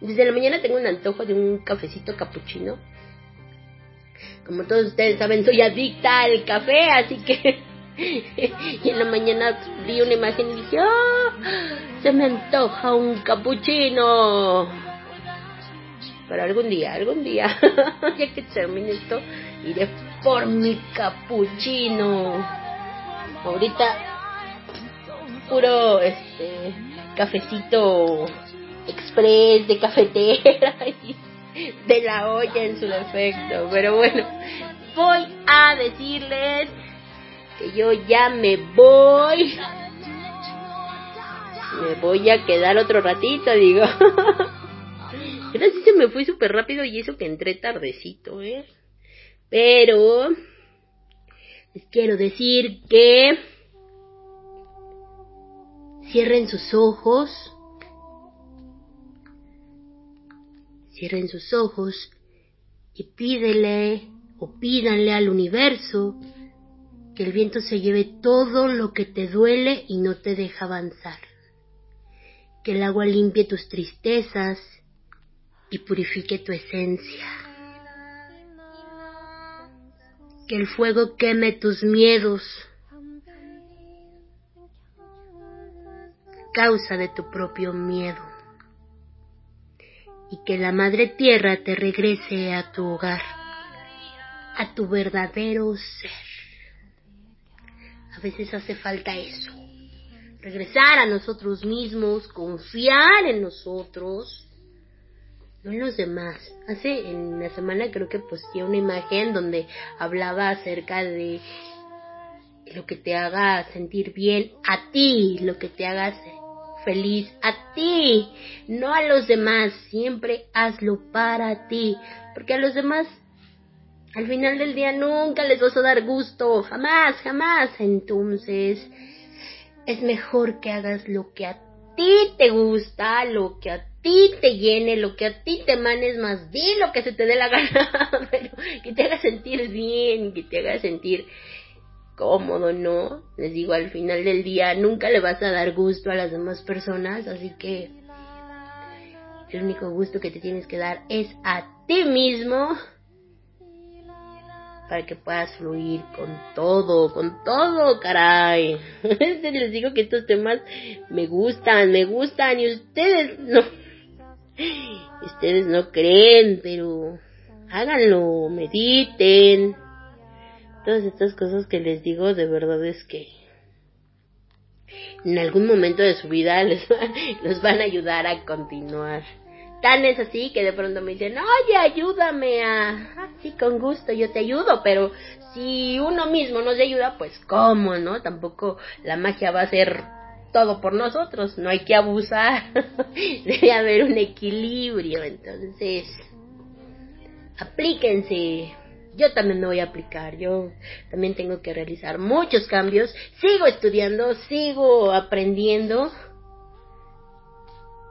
Desde la mañana tengo un antojo de un cafecito capuchino como todos ustedes saben, soy adicta al café, así que... (laughs) y en la mañana vi una imagen y dije, ¡Oh! Se me antoja un capuchino. Pero algún día, algún día, (laughs) ya que termine esto, iré por mi capuchino. Ahorita, puro este cafecito express de cafetera. (laughs) de la olla en su defecto. Pero bueno, voy a decirles que yo ya me voy. Me voy a quedar otro ratito, digo. (laughs) Ahora sí se me fue súper rápido y eso que entré tardecito, ¿eh? Pero les quiero decir que cierren sus ojos, cierren sus ojos y pídele o pídanle al universo que el viento se lleve todo lo que te duele y no te deja avanzar. Que el agua limpie tus tristezas y purifique tu esencia. Que el fuego queme tus miedos, causa de tu propio miedo. Y que la Madre Tierra te regrese a tu hogar, a tu verdadero ser. A veces hace falta eso. Regresar a nosotros mismos, confiar en nosotros, no en los demás. Hace en la semana creo que posteé una imagen donde hablaba acerca de lo que te haga sentir bien a ti, lo que te haga feliz a ti, no a los demás. Siempre hazlo para ti, porque a los demás al final del día nunca les vas a dar gusto, jamás, jamás. Entonces, es mejor que hagas lo que a ti te gusta, lo que a ti te llene, lo que a ti te manes más, di lo que se te dé la gana, (laughs) pero que te haga sentir bien, que te haga sentir cómodo, ¿no? Les digo, al final del día nunca le vas a dar gusto a las demás personas, así que el único gusto que te tienes que dar es a ti mismo para que puedas fluir con todo, con todo, caray. (laughs) Les digo que estos temas me gustan, me gustan y ustedes no, ustedes no creen, pero háganlo, mediten. Todas estas cosas que les digo de verdad es que en algún momento de su vida (laughs) les los van a ayudar a continuar. Tan es así que de pronto me dicen, oye, ayúdame a... Ah, sí, con gusto, yo te ayudo, pero si uno mismo no se ayuda, pues cómo, ¿no? Tampoco la magia va a ser todo por nosotros, no hay que abusar, (laughs) debe haber un equilibrio, entonces, aplíquense. Yo también me voy a aplicar, yo también tengo que realizar muchos cambios, sigo estudiando, sigo aprendiendo,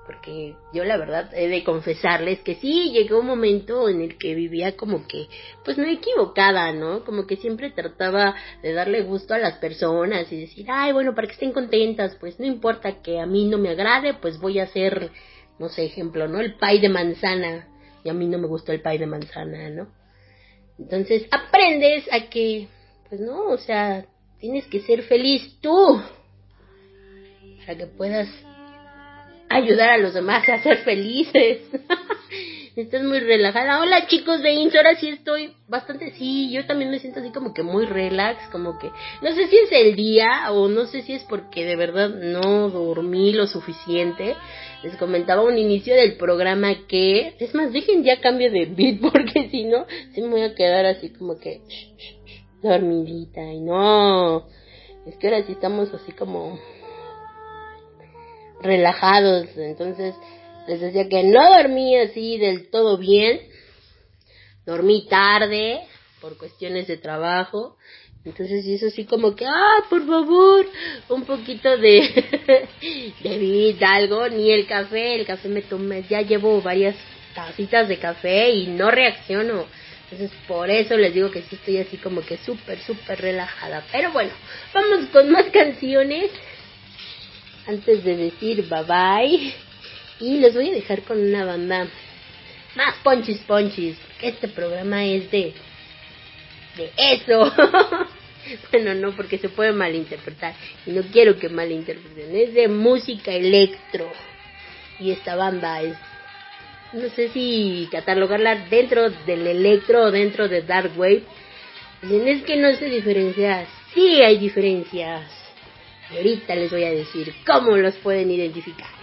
porque yo la verdad he de confesarles que sí, llegó un momento en el que vivía como que, pues no equivocada, ¿no? Como que siempre trataba de darle gusto a las personas y decir, ay, bueno, para que estén contentas, pues no importa que a mí no me agrade, pues voy a hacer, no sé, ejemplo, ¿no? El pay de manzana, y a mí no me gustó el pay de manzana, ¿no? Entonces aprendes a que, pues no, o sea, tienes que ser feliz tú, para que puedas ayudar a los demás a ser felices. (laughs) Estás muy relajada. Hola chicos de Ins, ahora sí estoy bastante, sí, yo también me siento así como que muy relax, como que, no sé si es el día o no sé si es porque de verdad no dormí lo suficiente. Les comentaba un inicio del programa que, es más, dejen ya cambio de beat (laughs) porque si no, sí me voy a quedar así como que dormidita y no, es que ahora sí estamos así como relajados. Entonces les decía que no dormí así del todo bien. Dormí tarde por cuestiones de trabajo. Entonces hizo así como que, ah, por favor, un poquito de, (laughs) de vida, algo, ni el café, el café me tomé, ya llevo varias tacitas de café y no reacciono. Entonces por eso les digo que sí estoy así como que súper, súper relajada. Pero bueno, vamos con más (laughs) canciones antes de decir bye bye. Y los voy a dejar con una banda más ponchis ponchis. Este programa es de, de eso. (laughs) Bueno, no, porque se puede malinterpretar. Y no quiero que malinterpreten. Es de música electro. Y esta banda es. No sé si catalogarla dentro del electro dentro de Dark Wave. Dicen, es que no se diferencia. Sí hay diferencias. Ahorita les voy a decir cómo los pueden identificar.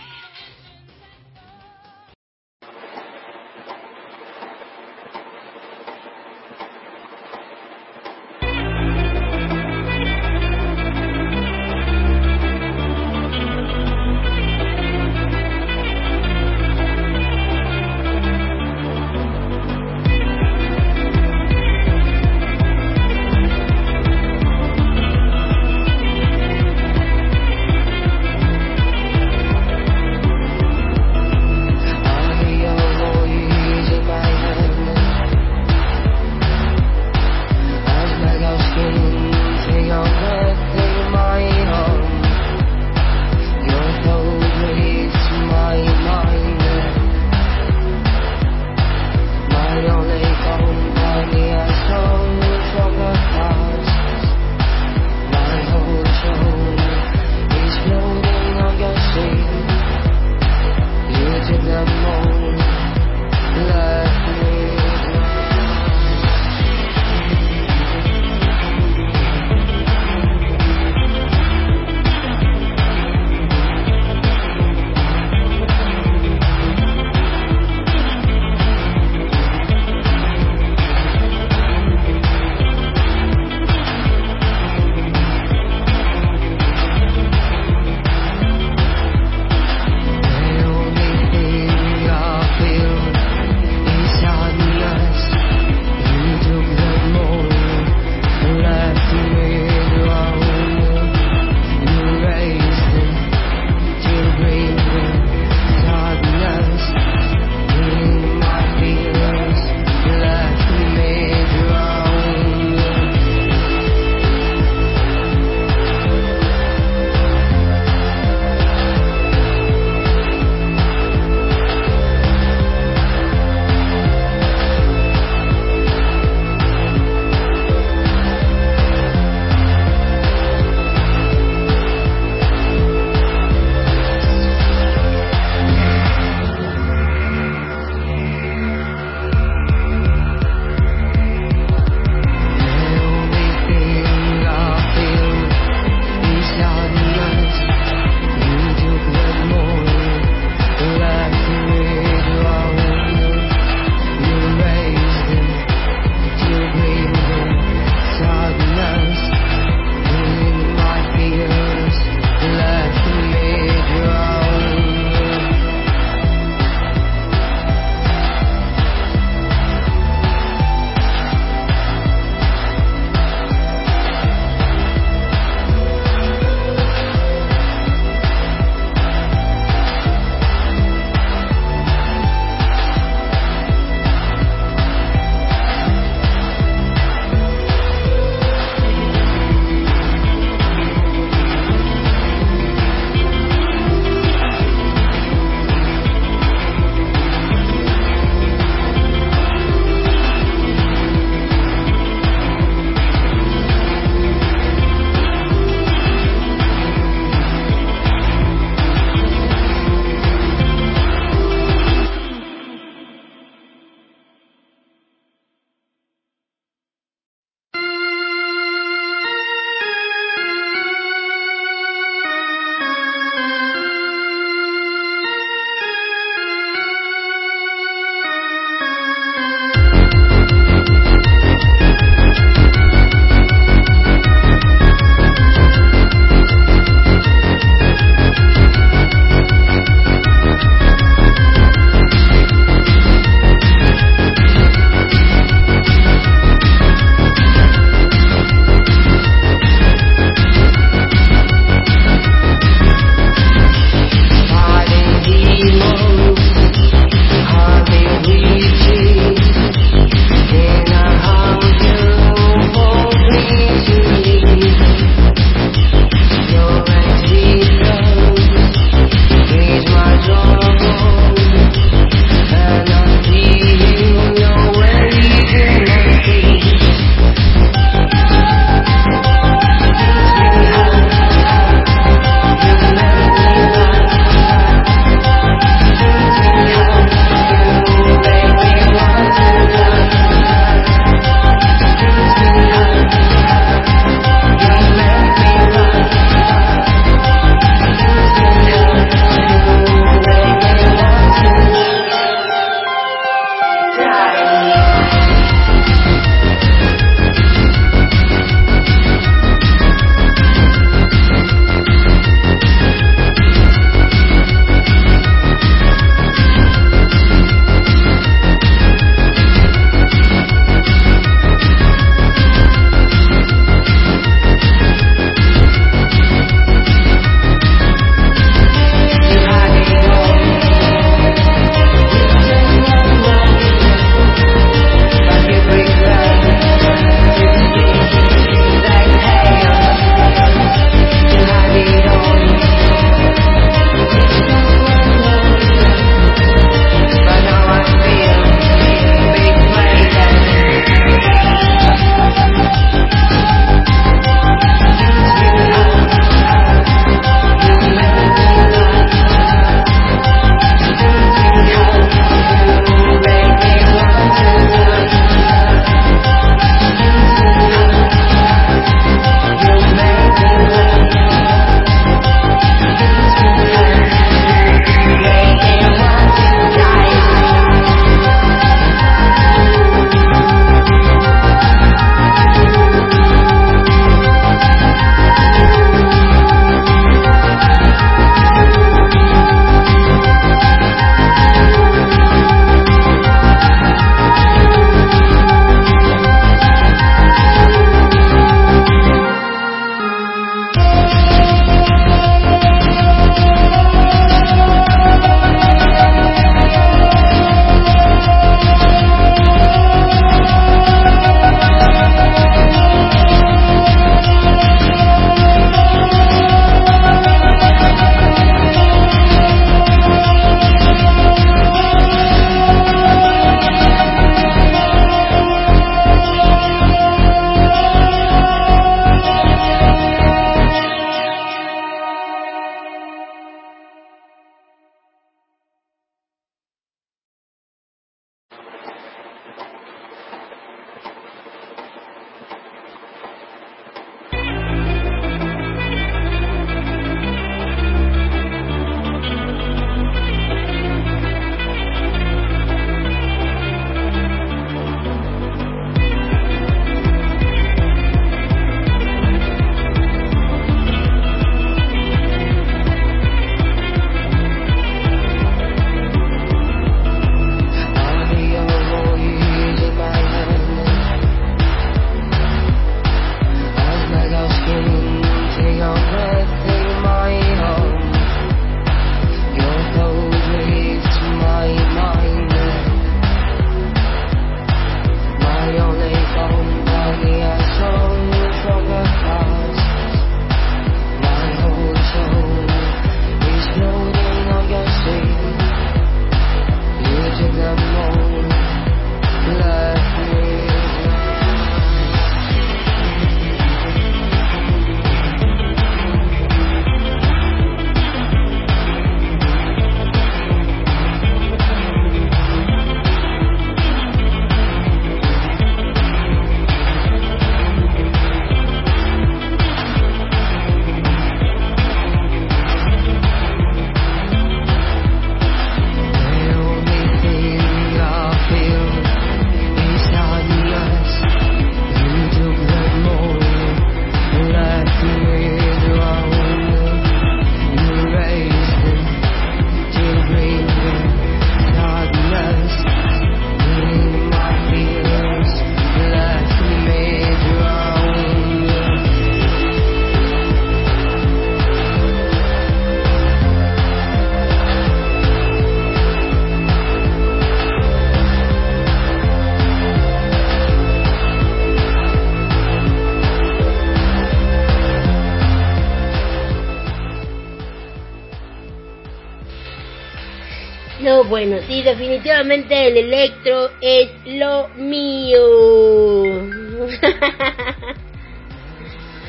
Bueno, sí, definitivamente el electro es lo mío. (laughs)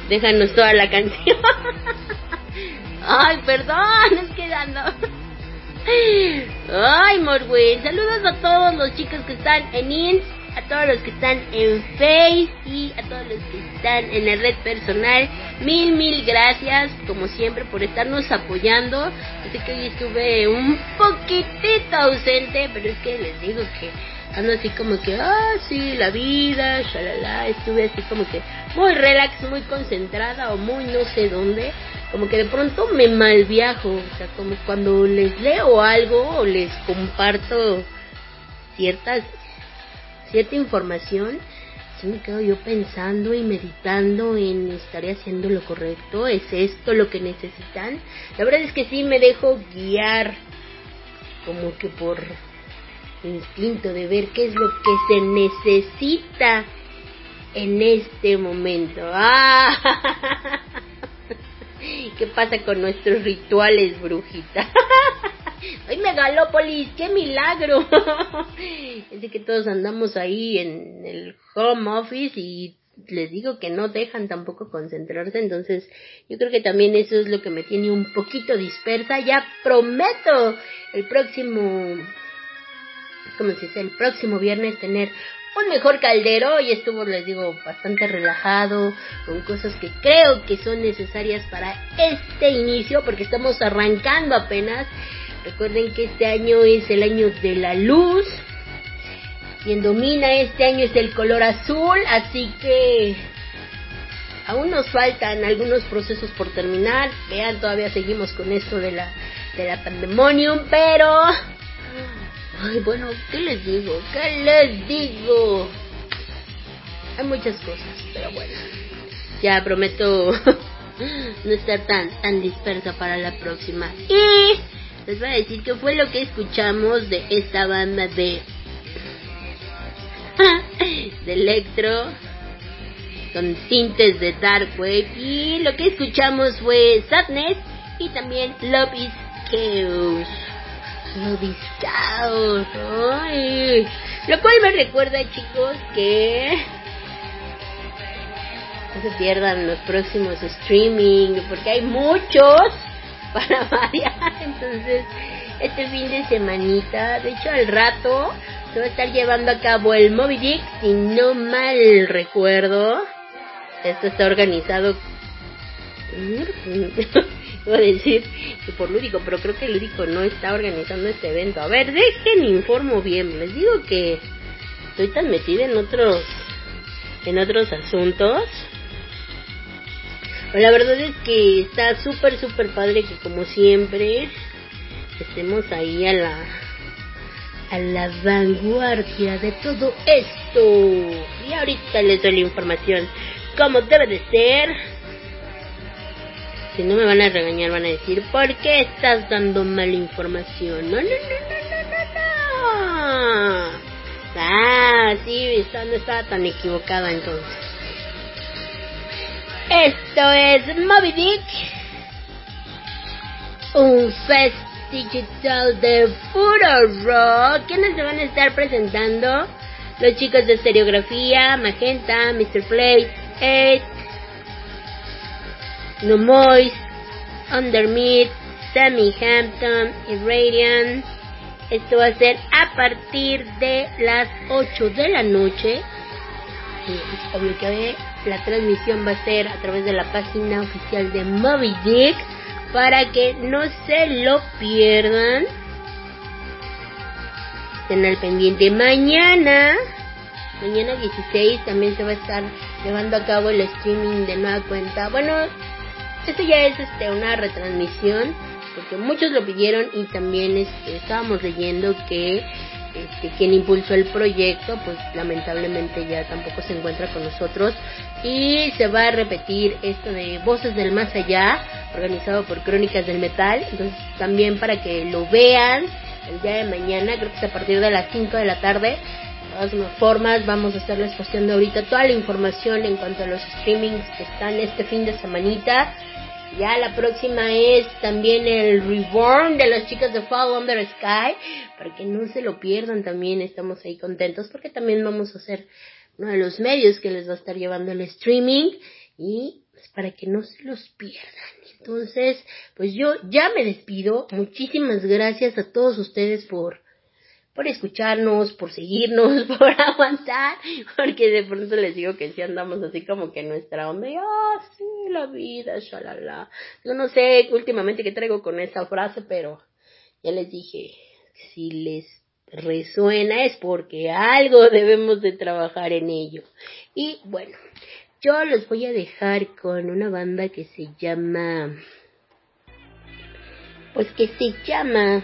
Déjanos toda la canción. (laughs) Ay, perdón, es que. Ay, Morwin, saludos a todos los chicos que están en Inst, a todos los que están en Face y a todos los que están en la red personal. Mil, mil gracias, como siempre, por estarnos apoyando. Sé que hoy estuve un poquitito ausente, pero es que les digo que ando así como que, ah, sí, la vida, shalala, estuve así como que muy relax, muy concentrada o muy no sé dónde, como que de pronto me malviajo, o sea, como cuando les leo algo o les comparto ciertas, cierta información, sí me quedo yo pensando y meditando en estaré haciendo lo correcto, es esto lo que necesitan. La verdad es que sí me dejo guiar como que por instinto de ver qué es lo que se necesita en este momento. ¡Ah! (laughs) ¿Qué pasa con nuestros rituales, brujita? (laughs) ¡Ay, megalópolis! ¡Qué milagro! (laughs) De que todos andamos ahí en el home office y les digo que no dejan tampoco concentrarse, entonces yo creo que también eso es lo que me tiene un poquito dispersa. Ya prometo el próximo como se dice, el próximo viernes tener un mejor caldero y estuvo, les digo, bastante relajado, con cosas que creo que son necesarias para este inicio, porque estamos arrancando apenas. Recuerden que este año es el año de la luz. Quien domina este año es el color azul, así que aún nos faltan algunos procesos por terminar. Vean, todavía seguimos con esto de la de la pandemonium, pero Ay, bueno, ¿qué les digo? ¿Qué les digo? Hay muchas cosas, pero bueno. Ya prometo (laughs) no estar tan, tan dispersa para la próxima. Y les voy a decir qué fue lo que escuchamos de esta banda de... (laughs) de electro con tintes de dark wave y lo que escuchamos fue Sadness y también Love is Chaos. Lobiscaos, ay. Lo cual me recuerda, chicos, que no se pierdan los próximos streaming, porque hay muchos (laughs) para variar. Entonces, este fin de semanita, de hecho, al rato se va a estar llevando a cabo el Moby Dick, si no mal recuerdo. Esto está organizado. (laughs) Iba a decir que por Lúdico, pero creo que Lúdico no está organizando este evento. A ver, dejen informo bien. Les digo que estoy tan metida en otros en otros asuntos. La verdad es que está súper, súper padre que como siempre estemos ahí a la a la vanguardia de todo esto. Y ahorita les doy la información como debe de ser. Si no me van a regañar, van a decir, ¿por qué estás dando mala información? No, no, no, no, no, no. Ah, sí, no estaba tan equivocada entonces. Esto es Moby Dick, un fest digital de puro rock. ¿Quiénes se van a estar presentando? Los chicos de Estereografía, Magenta, Mr. Play, 8, No Moist, Undermeat, Sammy Hampton y Radiant. Esto va a ser a partir de las 8 de la noche. La transmisión va a ser a través de la página oficial de Moby Dick para que no se lo pierdan. Estén al pendiente mañana. Mañana 16 también se va a estar llevando a cabo el streaming de nueva cuenta. Bueno, esto ya es este una retransmisión porque muchos lo pidieron y también este, estábamos leyendo que este, quien impulsó el proyecto pues lamentablemente ya tampoco se encuentra con nosotros. Y se va a repetir esto de Voces del Más Allá organizado por Crónicas del Metal. Entonces también para que lo vean el día de mañana creo que es a partir de las 5 de la tarde. De todas formas vamos a estarles posteando ahorita toda la información en cuanto a los streamings que están este fin de semanita Ya la próxima es también el Reborn de las chicas de Fall Under Sky. Para que no se lo pierdan también, estamos ahí contentos porque también vamos a hacer uno de los medios que les va a estar llevando el streaming. Y pues, para que no se los pierdan. Entonces, pues yo ya me despido. Muchísimas gracias a todos ustedes por por escucharnos, por seguirnos, (laughs) por aguantar, porque de pronto les digo que sí andamos así como que en nuestra onda y, ah, sí, la vida, shalala. Yo no sé últimamente qué traigo con esa frase, pero ya les dije, si les resuena es porque algo debemos de trabajar en ello. Y bueno, yo los voy a dejar con una banda que se llama, pues que se llama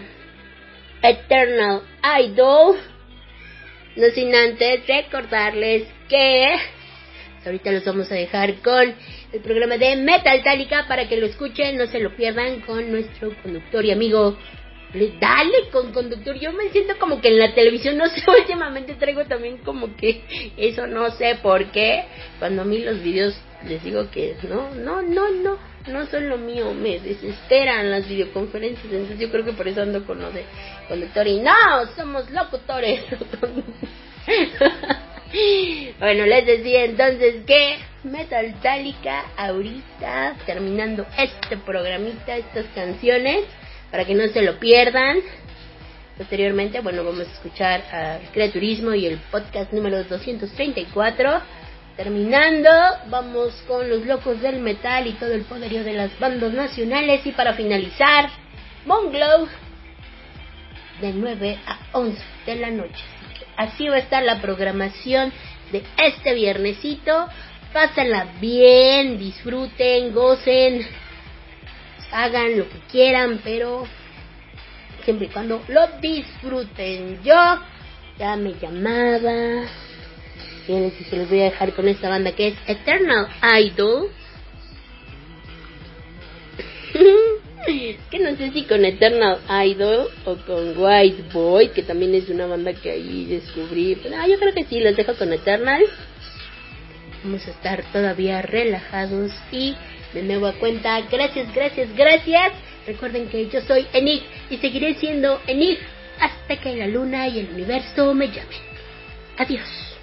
Eternal Idol. No sin antes recordarles que ahorita los vamos a dejar con el programa de Metal Tálica para que lo escuchen, no se lo pierdan con nuestro conductor y amigo. Dale con conductor, yo me siento como que en la televisión, no sé, (laughs) últimamente traigo también como que eso no sé por qué. Cuando a mí los videos les digo que no, no, no, no, no son lo mío, me desesperan las videoconferencias, entonces yo creo que por eso ando con lo de conductor y no, somos locutores. (laughs) bueno, les decía entonces que Metal Tálica ahorita terminando este programita, estas canciones, para que no se lo pierdan. Posteriormente, bueno, vamos a escuchar a Creaturismo y el podcast número 234. Terminando, vamos con los locos del metal y todo el poderío de las bandas nacionales. Y para finalizar, Monglow de 9 a 11 de la noche. Así va a estar la programación de este viernesito. Pásenla bien, disfruten, gocen, hagan lo que quieran, pero siempre y cuando lo disfruten. Yo ya me llamaba. Bien, si se los voy a dejar con esta banda que es Eternal Idol. (laughs) que no sé si con Eternal Idol o con White Boy, que también es una banda que ahí descubrí. Pero, ah, yo creo que sí, los dejo con Eternal. Vamos a estar todavía relajados y de nuevo a cuenta. Gracias, gracias, gracias. Recuerden que yo soy Enig y seguiré siendo Enig hasta que la luna y el universo me llamen. Adiós.